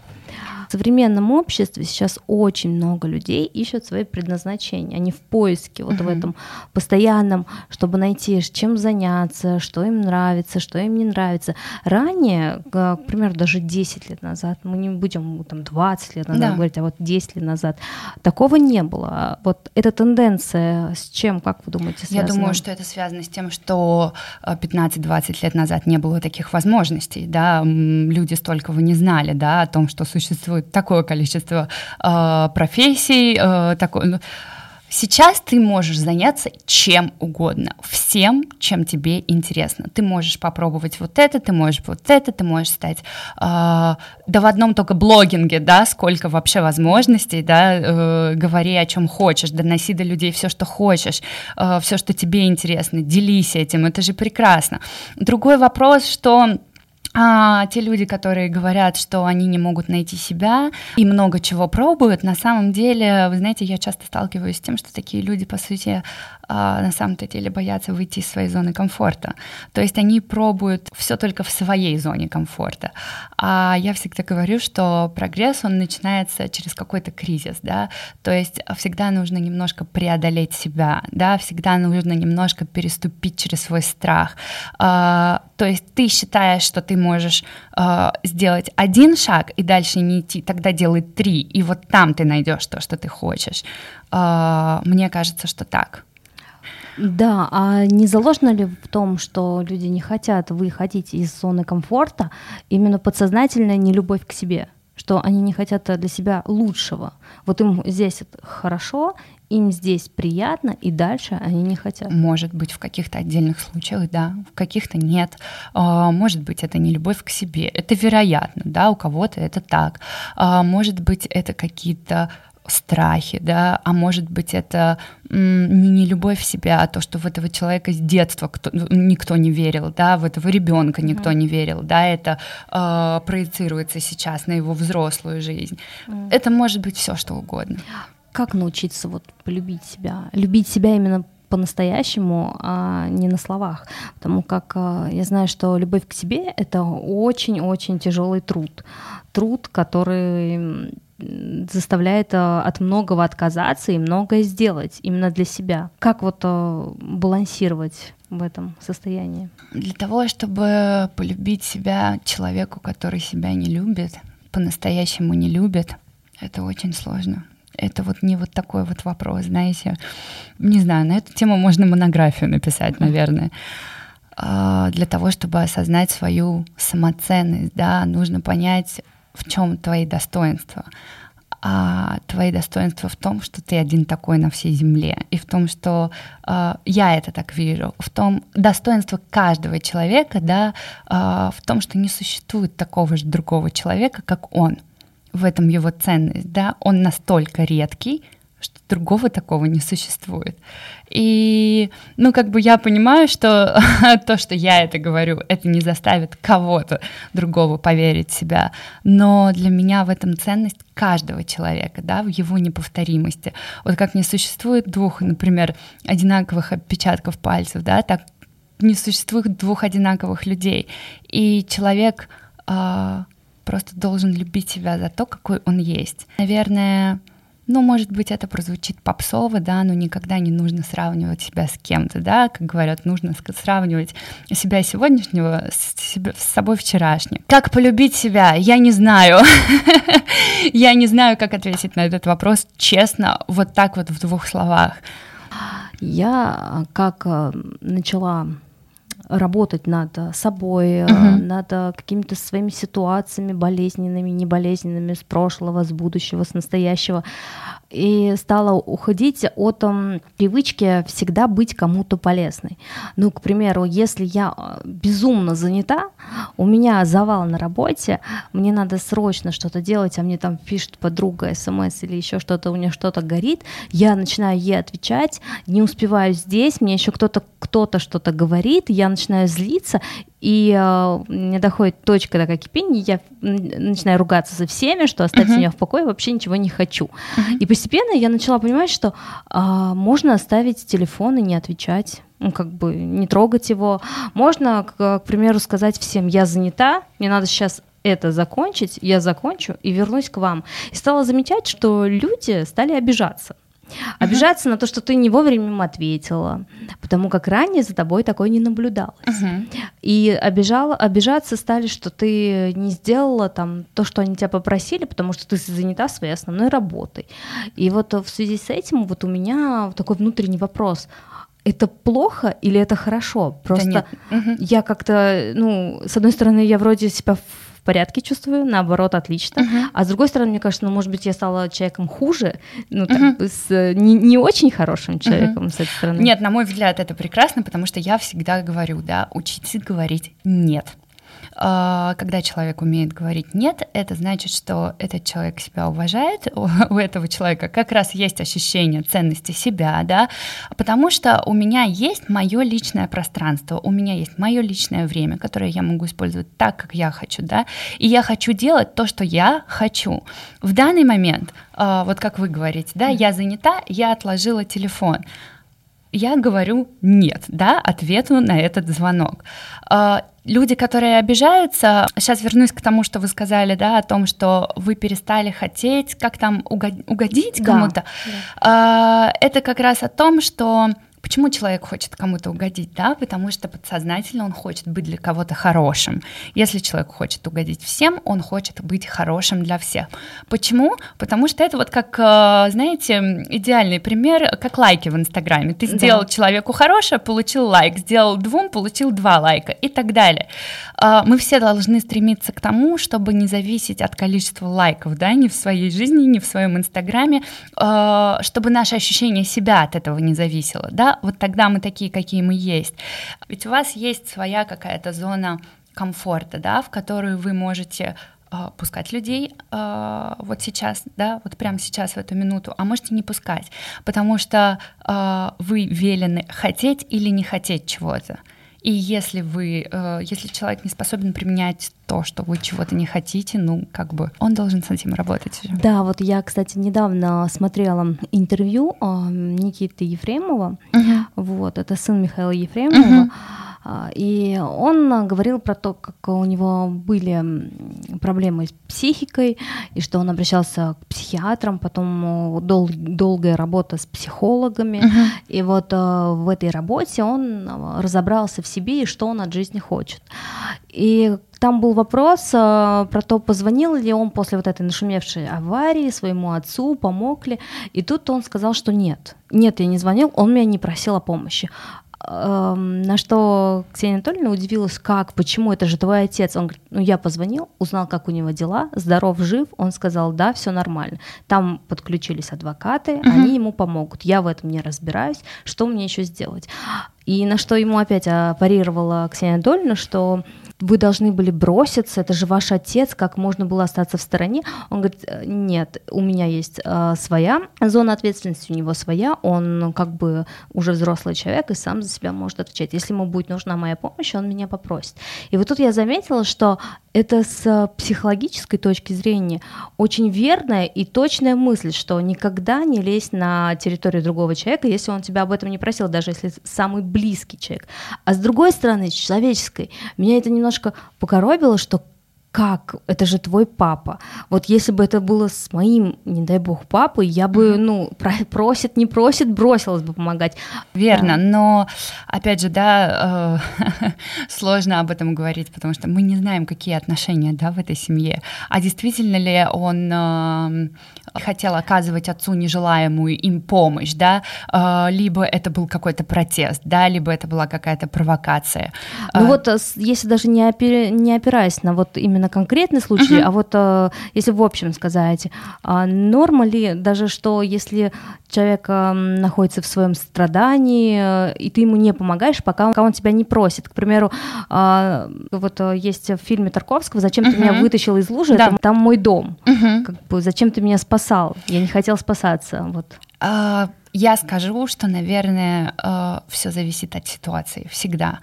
В современном обществе сейчас очень много людей ищут свои предназначения. Они в поиске, вот uh-huh. в этом постоянном, чтобы найти, чем заняться, что им нравится, что им не нравится. Ранее, к примеру, даже 10 лет назад, мы не будем там 20 лет назад да. говорить, а вот 10 лет назад, такого не было. Вот эта тенденция с чем, как вы думаете, связана? Я думаю, что это связано с тем, что 15-20 э, лет назад не было таких возможностей, да, люди столько вы не знали, да, о том, что существует существует такое количество э, профессий, э, такое, ну, Сейчас ты можешь заняться чем угодно, всем, чем тебе интересно. Ты можешь попробовать вот это, ты можешь вот это, ты можешь стать, э, да в одном только блогинге, да, сколько вообще возможностей, да, э, говори о чем хочешь, доноси до людей все, что хочешь, э, все, что тебе интересно, делись этим, это же прекрасно. Другой вопрос, что а те люди, которые говорят, что они не могут найти себя и много чего пробуют, на самом деле, вы знаете, я часто сталкиваюсь с тем, что такие люди, по сути, на самом-то деле боятся выйти из своей зоны комфорта. То есть они пробуют все только в своей зоне комфорта. А я всегда говорю, что прогресс, он начинается через какой-то кризис, да, то есть всегда нужно немножко преодолеть себя, да, всегда нужно немножко переступить через свой страх. А, то есть ты считаешь, что ты можешь а, сделать один шаг и дальше не идти, тогда делай три, и вот там ты найдешь то, что ты хочешь. Мне кажется, что так. Да, а не заложено ли в том, что люди не хотят выходить из зоны комфорта, именно подсознательная нелюбовь к себе? что они не хотят для себя лучшего. Вот им здесь хорошо, им здесь приятно, и дальше они не хотят. Может быть, в каких-то отдельных случаях, да, в каких-то нет. А, может быть, это не любовь к себе. Это вероятно, да, у кого-то это так. А, может быть, это какие-то страхи, да, а может быть это не, не любовь в себя, а то, что в этого человека с детства кто, ну, никто не верил, да, в этого ребенка никто mm. не верил, да, это э, проецируется сейчас на его взрослую жизнь. Mm. Это может быть все что угодно. Как научиться вот полюбить себя, любить себя именно по-настоящему, а не на словах. Потому как э, я знаю, что любовь к себе — это очень-очень тяжелый труд. Труд, который заставляет э, от многого отказаться и многое сделать именно для себя. Как вот э, балансировать в этом состоянии? Для того, чтобы полюбить себя человеку, который себя не любит, по-настоящему не любит, это очень сложно. Это вот не вот такой вот вопрос, знаете. Не знаю, на эту тему можно монографию написать, наверное. А, для того, чтобы осознать свою самоценность, да, нужно понять, в чем твои достоинства. А твои достоинства в том, что ты один такой на всей земле, и в том, что э, я это так вижу, в том достоинство каждого человека, да, э, в том, что не существует такого же другого человека, как он. В этом его ценность, да, он настолько редкий, что другого такого не существует. И, ну, как бы я понимаю, что то, что я это говорю, это не заставит кого-то другого поверить в себя, но для меня в этом ценность каждого человека, да, в его неповторимости. Вот как не существует двух, например, одинаковых отпечатков пальцев, да, так не существует двух одинаковых людей. И человек э, просто должен любить себя за то, какой он есть. Наверное, ну, может быть, это прозвучит попсово, да, но никогда не нужно сравнивать себя с кем-то, да, как говорят, нужно сравнивать себя сегодняшнего с, себя, с собой вчерашним. Как полюбить себя? Я не знаю. Я не знаю, как ответить на этот вопрос честно, вот так вот в двух словах. Я как э, начала работать над собой, uh-huh. над какими-то своими ситуациями болезненными, неболезненными с прошлого, с будущего, с настоящего. И стала уходить от um, привычки всегда быть кому-то полезной. Ну, к примеру, если я безумно занята, у меня завал на работе, мне надо срочно что-то делать, а мне там пишет подруга смс или еще что-то, у нее что-то горит, я начинаю ей отвечать, не успеваю здесь, мне еще кто-то кто-то что-то говорит, я начинаю злиться, и э, мне доходит точка такая кипения, я начинаю ругаться со всеми, что оставьте uh-huh. меня в покое, вообще ничего не хочу. Uh-huh. И постепенно я начала понимать, что э, можно оставить телефон и не отвечать ну, как бы не трогать его. Можно, к, к примеру, сказать всем, я занята, мне надо сейчас это закончить, я закончу и вернусь к вам. И стала замечать, что люди стали обижаться. Обижаться uh-huh. на то, что ты не вовремя им ответила, потому как ранее за тобой такое не наблюдалось. Uh-huh. И обижала, обижаться стали, что ты не сделала там то, что они тебя попросили, потому что ты занята своей основной работой. И вот в связи с этим вот у меня такой внутренний вопрос это плохо или это хорошо? Просто да я как-то, ну, с одной стороны, я вроде себя порядке чувствую, наоборот, отлично. Uh-huh. А с другой стороны, мне кажется, ну, может быть, я стала человеком хуже, ну, так, uh-huh. с не, не очень хорошим человеком uh-huh. с этой стороны. Нет, на мой взгляд, это прекрасно, потому что я всегда говорю, да, учитесь говорить «нет». А, когда человек умеет говорить «нет», это значит, что этот человек себя уважает, у этого человека как раз есть ощущение ценности себя, да, потому что у меня есть мое личное пространство, у меня есть мое личное время, которое я могу использовать так, как я хочу, да, и я хочу делать то, что я хочу. В данный момент, а, вот как вы говорите, да, я занята, я отложила телефон, я говорю нет, да, ответу на этот звонок. А, люди, которые обижаются, сейчас вернусь к тому, что вы сказали, да, о том, что вы перестали хотеть, как там угодить кому-то. Да, да. Это как раз о том, что Почему человек хочет кому-то угодить? Да, потому что подсознательно он хочет быть для кого-то хорошим. Если человек хочет угодить всем, он хочет быть хорошим для всех. Почему? Потому что это вот как, э, знаете, идеальный пример, как лайки в Инстаграме. Ты сделал да. человеку хорошее, получил лайк, сделал двум, получил два лайка и так далее. А, мы все должны стремиться к тому, чтобы не зависеть от количества лайков, да, ни в своей жизни, ни в своем Инстаграме, а, чтобы наше ощущение себя от этого не зависело, да, вот тогда мы такие, какие мы есть. Ведь у вас есть своя какая-то зона комфорта, да, в которую вы можете э, пускать людей э, вот сейчас, да, вот прямо сейчас в эту минуту, а можете не пускать, потому что э, вы велены хотеть или не хотеть чего-то. И если вы, э, если человек не способен применять то, что вы чего-то не хотите, ну, как бы он должен с этим работать. Да, вот я, кстати, недавно смотрела интервью э, Никиты Ефремова. Uh-huh. Вот, это сын Михаила Ефремова. Uh-huh. И он говорил про то, как у него были проблемы с психикой, и что он обращался к психиатрам, потом дол- долгая работа с психологами. Uh-huh. И вот в этой работе он разобрался в себе и что он от жизни хочет. И там был вопрос э, про то, позвонил ли он после вот этой нашумевшей аварии своему отцу, помог ли. И тут он сказал, что нет. Нет, я не звонил, он меня не просил о помощи. На что Ксения Анатольевна удивилась, как, почему, это же твой отец. Он говорит, ну я позвонил, узнал, как у него дела, здоров, жив. Он сказал, да, все нормально. Там подключились адвокаты, угу. они ему помогут. Я в этом не разбираюсь, что мне еще сделать? И на что ему опять парировала Ксения Анатольевна, что вы должны были броситься, это же ваш отец, как можно было остаться в стороне? Он говорит, «Э, нет, у меня есть э, своя зона ответственности, у него своя, он как бы уже взрослый человек и сам за себя может отвечать. Если ему будет нужна моя помощь, он меня попросит. И вот тут я заметила, что это с психологической точки зрения очень верная и точная мысль, что никогда не лезь на территорию другого человека, если он тебя об этом не просил, даже если самый близкий человек. А с другой стороны, с человеческой, меня это немножко покоробило, что как? Это же твой папа. Вот если бы это было с моим, не дай бог, папой, я бы, ну, просит, не просит, бросилась бы помогать. Верно, да. но, опять же, да, э, сложно об этом говорить, потому что мы не знаем, какие отношения, да, в этой семье. А действительно ли он э, хотел оказывать отцу нежелаемую им помощь, да, э, либо это был какой-то протест, да, либо это была какая-то провокация. Ну э, вот, если даже не, опи- не опираясь на вот именно конкретный случай, uh-huh. а вот э, если в общем сказать, а норма ли даже, что если человек э, находится в своем страдании, э, и ты ему не помогаешь, пока он, пока он тебя не просит. К примеру, а, вот есть в фильме Тарковского «Зачем uh-huh. ты меня вытащил из лужи?» да. там, там мой дом. Uh-huh. Как бы, «Зачем ты меня спасал?» Я не хотел спасаться. Вот. Uh я скажу, что, наверное, э, все зависит от ситуации всегда.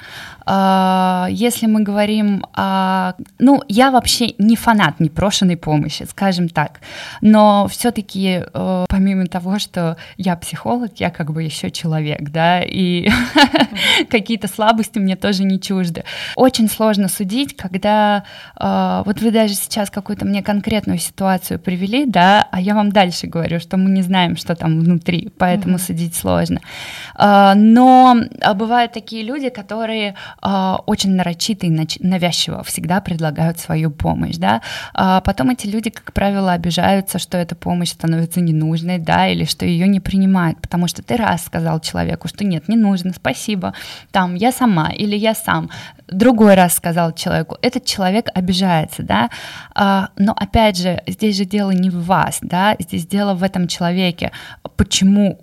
Э, если мы говорим о... Ну, я вообще не фанат непрошенной помощи, скажем так. Но все-таки, э, помимо того, что я психолог, я как бы еще человек, да, и какие-то слабости мне тоже не чужды. Очень сложно судить, когда... Вот вы даже сейчас какую-то мне конкретную ситуацию привели, да, а я вам дальше говорю, что мы не знаем, что там внутри, поэтому поэтому mm-hmm. судить сложно. А, но а, бывают такие люди, которые а, очень нарочито и навязчиво всегда предлагают свою помощь, да. Потом эти люди, как правило, обижаются, что эта помощь становится ненужной, да, или что ее не принимают, потому что ты раз сказал человеку, что нет, не нужно, спасибо, там, я сама или я сам другой раз сказал человеку, этот человек обижается, да, но опять же, здесь же дело не в вас, да, здесь дело в этом человеке, почему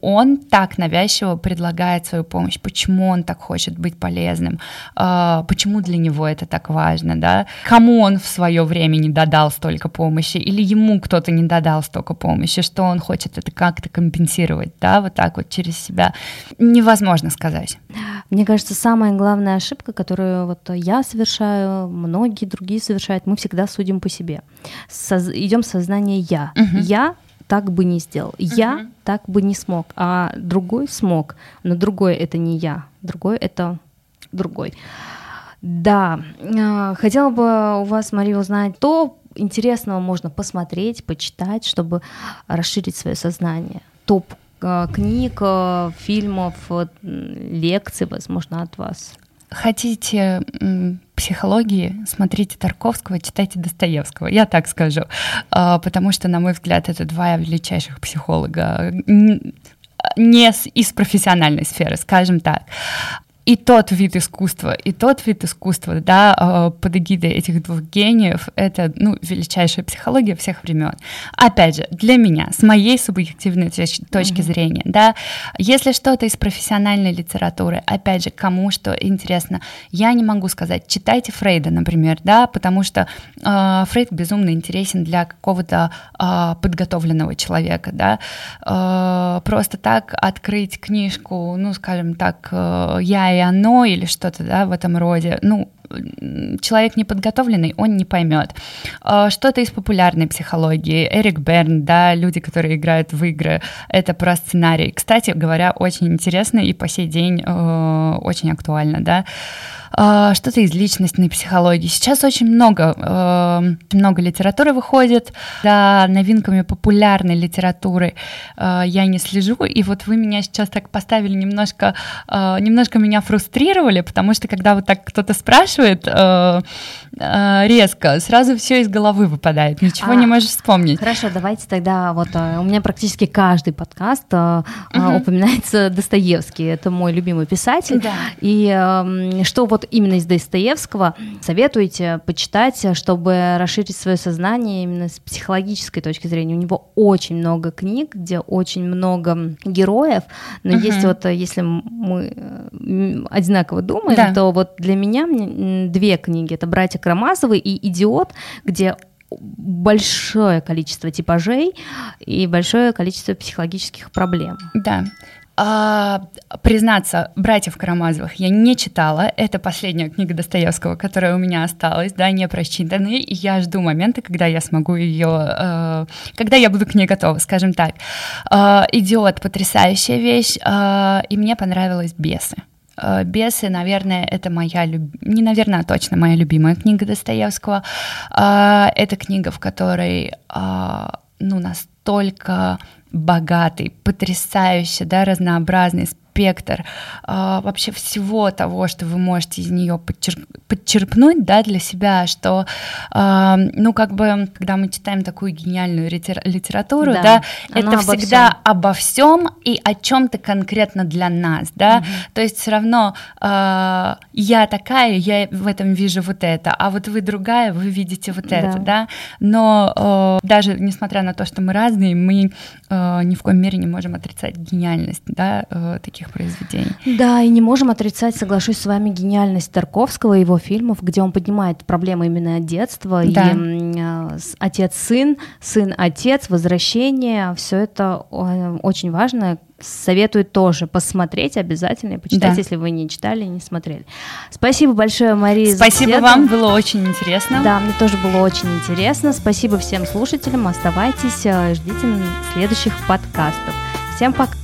так навязчиво предлагает свою помощь, почему он так хочет быть полезным, а, почему для него это так важно, да, кому он в свое время не додал столько помощи, или ему кто-то не додал столько помощи, что он хочет это как-то компенсировать, да, вот так вот через себя, невозможно сказать. Мне кажется, самая главная ошибка, которую вот я совершаю, многие другие совершают, мы всегда судим по себе. Соз... Идем сознание я. Uh-huh. Я так бы не сделал. Я так бы не смог. А другой смог. Но другой это не я. Другой это другой. Да, а, хотела бы у вас, Мария, узнать, то интересного можно посмотреть, почитать, чтобы расширить свое сознание. Топ а, книг, а, фильмов, лекций, возможно, от вас хотите психологии, смотрите Тарковского, читайте Достоевского. Я так скажу. А, потому что, на мой взгляд, это два величайших психолога не из профессиональной сферы, скажем так и тот вид искусства, и тот вид искусства, да, а, под эгидой этих двух гениев, это, ну, величайшая психология всех времен. Опять же, для меня, с моей субъективной точки mm-hmm. зрения, да, если что-то из профессиональной литературы, опять же, кому что интересно, я не могу сказать, читайте Фрейда, например, да, потому что э, Фрейд безумно интересен для какого-то э, подготовленного человека, да, э, просто так открыть книжку, ну, скажем так, э, я и оно или что-то да, в этом роде. Ну, человек неподготовленный, он не поймет. А, что-то из популярной психологии. Эрик Берн, да, люди, которые играют в игры, это про сценарий. Кстати говоря, очень интересно и по сей день э, очень актуально, да. А, что-то из личностной психологии. Сейчас очень много, э, много литературы выходит, за новинками популярной литературы э, я не слежу, и вот вы меня сейчас так поставили немножко, э, немножко меня фрустрировали, потому что когда вот так кто-то спрашивает резко, сразу все из головы выпадает, ничего а, не можешь вспомнить. Хорошо, давайте тогда вот у меня практически каждый подкаст угу. упоминается Достоевский, это мой любимый писатель, да. и что вот именно из Достоевского советуете почитать, чтобы расширить свое сознание именно с психологической точки зрения. У него очень много книг, где очень много героев, но есть вот, если мы одинаково думаем, да. то вот для меня две книги, это «Братья Карамазовы» и «Идиот», где большое количество типажей и большое количество психологических проблем. Да. А, признаться, братьев Карамазовых я не читала. Это последняя книга Достоевского, которая у меня осталась, да, не прочитанная. И я жду момента, когда я смогу ее, э, когда я буду к ней готова, скажем так. Э, Идиот, потрясающая вещь, э, и мне понравилась бесы. Э, Бесы, наверное, это моя, люб... не наверное, а точно моя любимая книга Достоевского. Э, это книга, в которой, э, ну, настолько богатый, потрясающий, да, разнообразный спектр э, вообще всего того, что вы можете из нее подчерк, подчерпнуть, да, для себя, что, э, ну, как бы, когда мы читаем такую гениальную литературу, да, да это обо всегда всем. обо всем и о чем-то конкретно для нас, да, угу. то есть все равно э, я такая, я в этом вижу вот это, а вот вы другая, вы видите вот да. это, да, но э, даже несмотря на то, что мы разные, мы э, ни в коем мере не можем отрицать гениальность, да, э, таких произведений. Да, и не можем отрицать, соглашусь с вами, гениальность Тарковского и его фильмов, где он поднимает проблемы именно детства, да. и э, отец-сын, сын-отец, возвращение, все это э, очень важно, советую тоже посмотреть обязательно и почитать, да. если вы не читали и не смотрели. Спасибо большое, Мария. Спасибо вам, было очень интересно. Да, мне тоже было очень интересно. Спасибо всем слушателям. Оставайтесь, э, ждите следующих подкастов. Всем пока.